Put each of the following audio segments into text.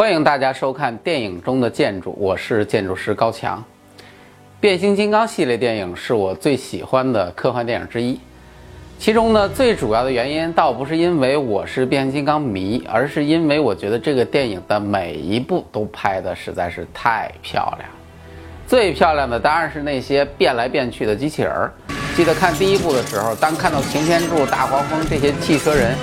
欢迎大家收看电影中的建筑，我是建筑师高强。变形金刚系列电影是我最喜欢的科幻电影之一，其中呢最主要的原因倒不是因为我是变形金刚迷，而是因为我觉得这个电影的每一部都拍的实在是太漂亮。最漂亮的当然是那些变来变去的机器人儿。记得看第一部的时候，当看到擎天柱、大黄蜂这些汽车人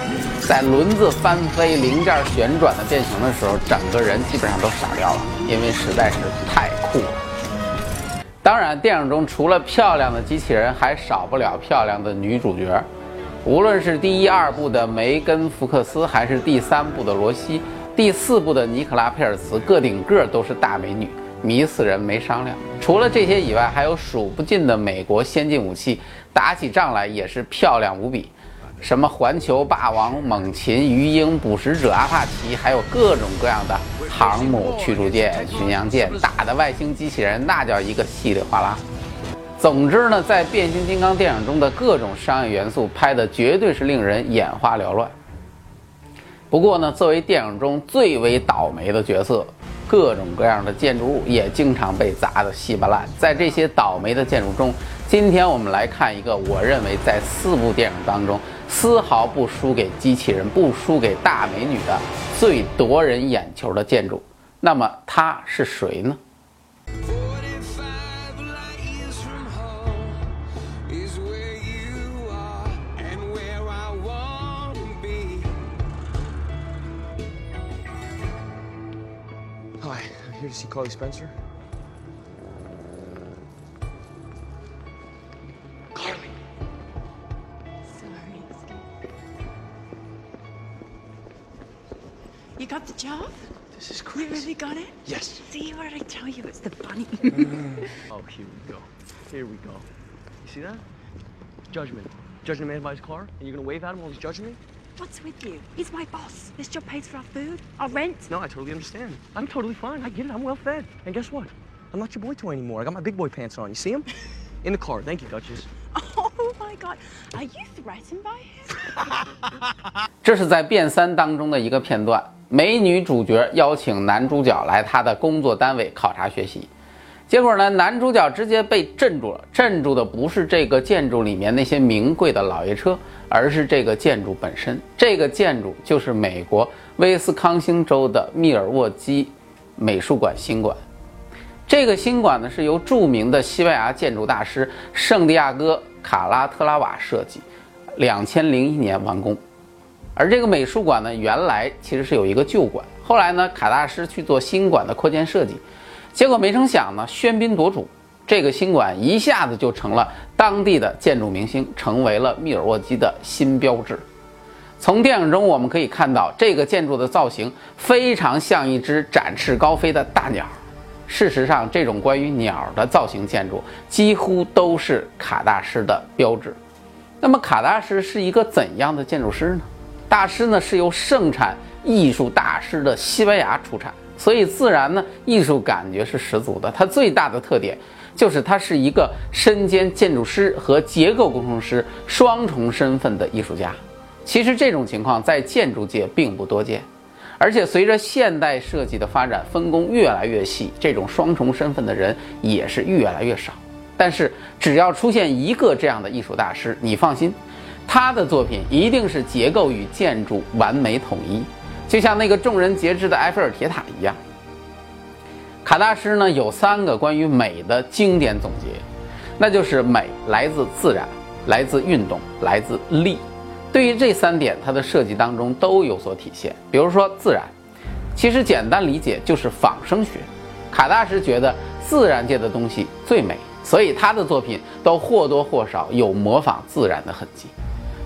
在轮子翻飞、零件旋转的变形的时候，整个人基本上都傻掉了，因为实在是太酷了。当然，电影中除了漂亮的机器人，还少不了漂亮的女主角。无论是第一、二部的梅根·福克斯，还是第三部的罗西，第四部的尼可拉·佩尔茨，个顶个都是大美女，迷死人没商量。除了这些以外，还有数不尽的美国先进武器，打起仗来也是漂亮无比。什么环球霸王、猛禽、鱼鹰、捕食者、阿帕奇，还有各种各样的航母、驱逐舰、巡洋舰，打的外星机器人那叫一个稀里哗啦。总之呢，在变形金刚电影中的各种商业元素拍的绝对是令人眼花缭乱。不过呢，作为电影中最为倒霉的角色，各种各样的建筑物也经常被砸得稀巴烂。在这些倒霉的建筑中，今天我们来看一个我认为在四部电影当中丝毫不输给机器人、不输给大美女的最夺人眼球的建筑。那么它是谁呢？here to see Carly Spencer? Carly! Sorry. You got the job? This is You crazy. really got it? Yes. See what I tell you? It's the bunny. Oh, here we go. Here we go. You see that? Judgment. Judging a man by his car, and you're gonna wave at him while he's judging me? What's with you? He's my boss. This job pays for our food, our rent. No, I totally understand. I'm totally fine. I get it. I'm well fed. And guess what? I'm not your boy toy anymore. I got my big boy pants on. You see him? In the car. Thank you, Duchess. Oh my god. Are you threatened by him? 这是在《变三》当中的一个片段，美女主角邀请男主角来她的工作单位考察学习， 结果呢，男主角直接被镇住了。镇住的不是这个建筑里面那些名贵的老爷车，而是这个建筑本身。这个建筑就是美国威斯康星州的密尔沃基美术馆新馆。这个新馆呢，是由著名的西班牙建筑大师圣地亚哥·卡拉特拉瓦设计，两千零一年完工。而这个美术馆呢，原来其实是有一个旧馆，后来呢，卡大师去做新馆的扩建设计，结果没成想呢，喧宾夺主，这个新馆一下子就成了当地的建筑明星，成为了密尔沃基的新标志。从电影中我们可以看到，这个建筑的造型非常像一只展翅高飞的大鸟。事实上，这种关于鸟的造型建筑几乎都是卡大师的标志。那么，卡大师是一个怎样的建筑师呢？大师呢是由盛产艺术大师的西班牙出产，所以自然呢艺术感觉是十足的。它最大的特点就是他是一个身兼建筑师和结构工程师双重身份的艺术家。其实这种情况在建筑界并不多见。而且随着现代设计的发展，分工越来越细，这种双重身份的人也是越来越少。但是只要出现一个这样的艺术大师，你放心，他的作品一定是结构与建筑完美统一，就像那个众人皆知的埃菲尔铁塔一样。卡大师呢有三个关于美的经典总结，那就是美来自自然，来自运动，来自力。对于这三点，他的设计当中都有所体现。比如说自然，其实简单理解就是仿生学。卡大师觉得自然界的东西最美，所以他的作品都或多或少有模仿自然的痕迹。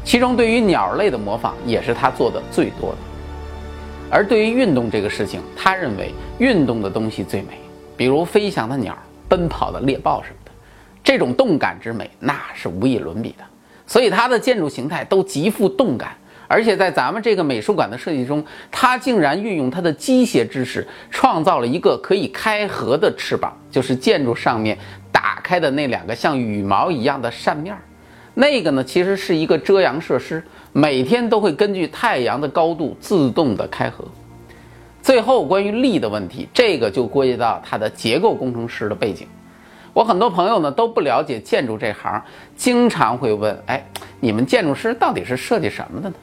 其中对于鸟类的模仿也是他做的最多的。而对于运动这个事情，他认为运动的东西最美，比如飞翔的鸟、奔跑的猎豹什么的，这种动感之美那是无以伦比的。所以它的建筑形态都极富动感，而且在咱们这个美术馆的设计中，它竟然运用它的机械知识，创造了一个可以开合的翅膀，就是建筑上面打开的那两个像羽毛一样的扇面儿。那个呢，其实是一个遮阳设施，每天都会根据太阳的高度自动的开合。最后关于力的问题，这个就归结到它的结构工程师的背景。我很多朋友呢都不了解建筑这行，经常会问：哎，你们建筑师到底是设计什么的呢？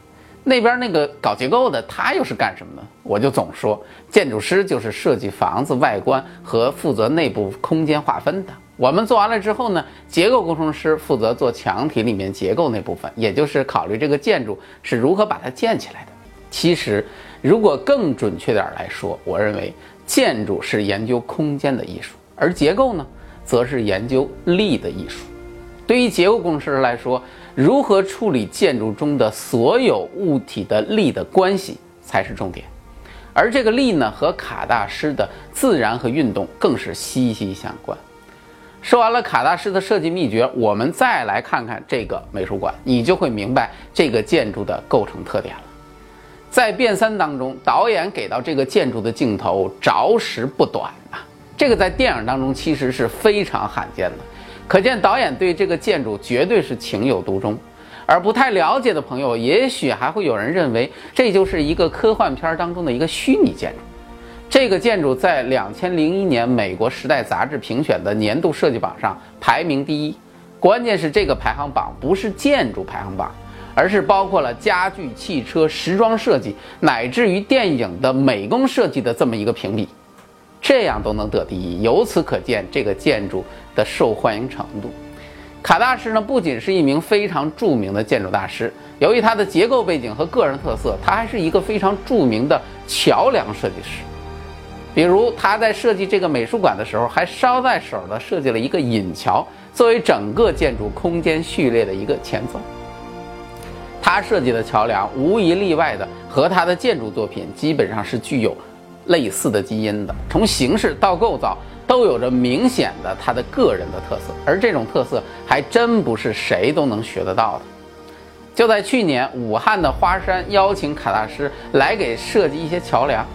那边那个搞结构的他又是干什么的？我就总说，建筑师就是设计房子外观和负责内部空间划分的。我们做完了之后呢，结构工程师负责做墙体里面结构那部分，也就是考虑这个建筑是如何把它建起来的。其实，如果更准确点来说，我认为建筑是研究空间的艺术，而结构呢？则是研究力的艺术。对于结构工程师来说，如何处理建筑中的所有物体的力的关系才是重点。而这个力呢，和卡大师的自然和运动更是息息相关。说完了卡大师的设计秘诀，我们再来看看这个美术馆，你就会明白这个建筑的构成特点了。在《变三》当中，导演给到这个建筑的镜头着实不短呐。这个在电影当中其实是非常罕见的，可见导演对这个建筑绝对是情有独钟。而不太了解的朋友，也许还会有人认为这就是一个科幻片当中的一个虚拟建筑。这个建筑在两千零一年美国《时代》杂志评选的年度设计榜上排名第一，关键是这个排行榜不是建筑排行榜，而是包括了家具、汽车、时装设计，乃至于电影的美工设计的这么一个评比。这样都能得第一，由此可见这个建筑的受欢迎程度。卡大师呢，不仅是一名非常著名的建筑大师，由于他的结构背景和个人特色，他还是一个非常著名的桥梁设计师。比如他在设计这个美术馆的时候，还捎带手的设计了一个引桥，作为整个建筑空间序列的一个前奏。他设计的桥梁无一例外的和他的建筑作品基本上是具有。类似的基因的，从形式到构造都有着明显的他的个人的特色，而这种特色还真不是谁都能学得到的。就在去年，武汉的花山邀请卡大师来给设计一些桥梁，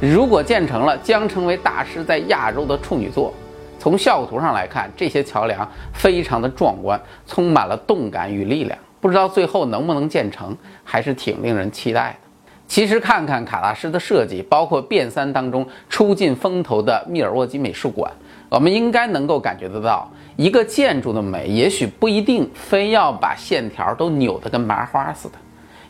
如果建成了，将成为大师在亚洲的处女作。从效果图上来看，这些桥梁非常的壮观，充满了动感与力量。不知道最后能不能建成，还是挺令人期待的。其实看看卡大师的设计，包括《变三》当中出尽风头的密尔沃基美术馆，我们应该能够感觉得到，一个建筑的美，也许不一定非要把线条都扭得跟麻花似的；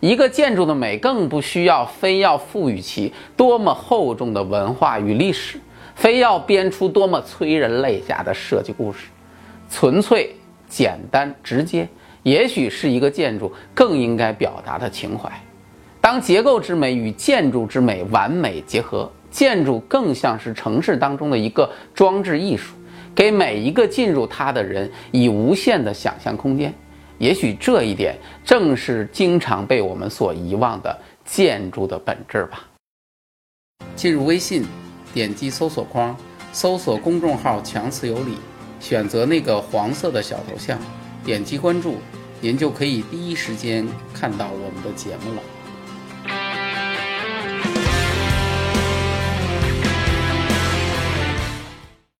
一个建筑的美，更不需要非要赋予其多么厚重的文化与历史，非要编出多么催人泪下的设计故事。纯粹、简单、直接，也许是一个建筑更应该表达的情怀。当结构之美与建筑之美完美结合，建筑更像是城市当中的一个装置艺术，给每一个进入它的人以无限的想象空间。也许这一点正是经常被我们所遗忘的建筑的本质吧。进入微信，点击搜索框，搜索公众号“强词有理”，选择那个黄色的小头像，点击关注，您就可以第一时间看到我们的节目了。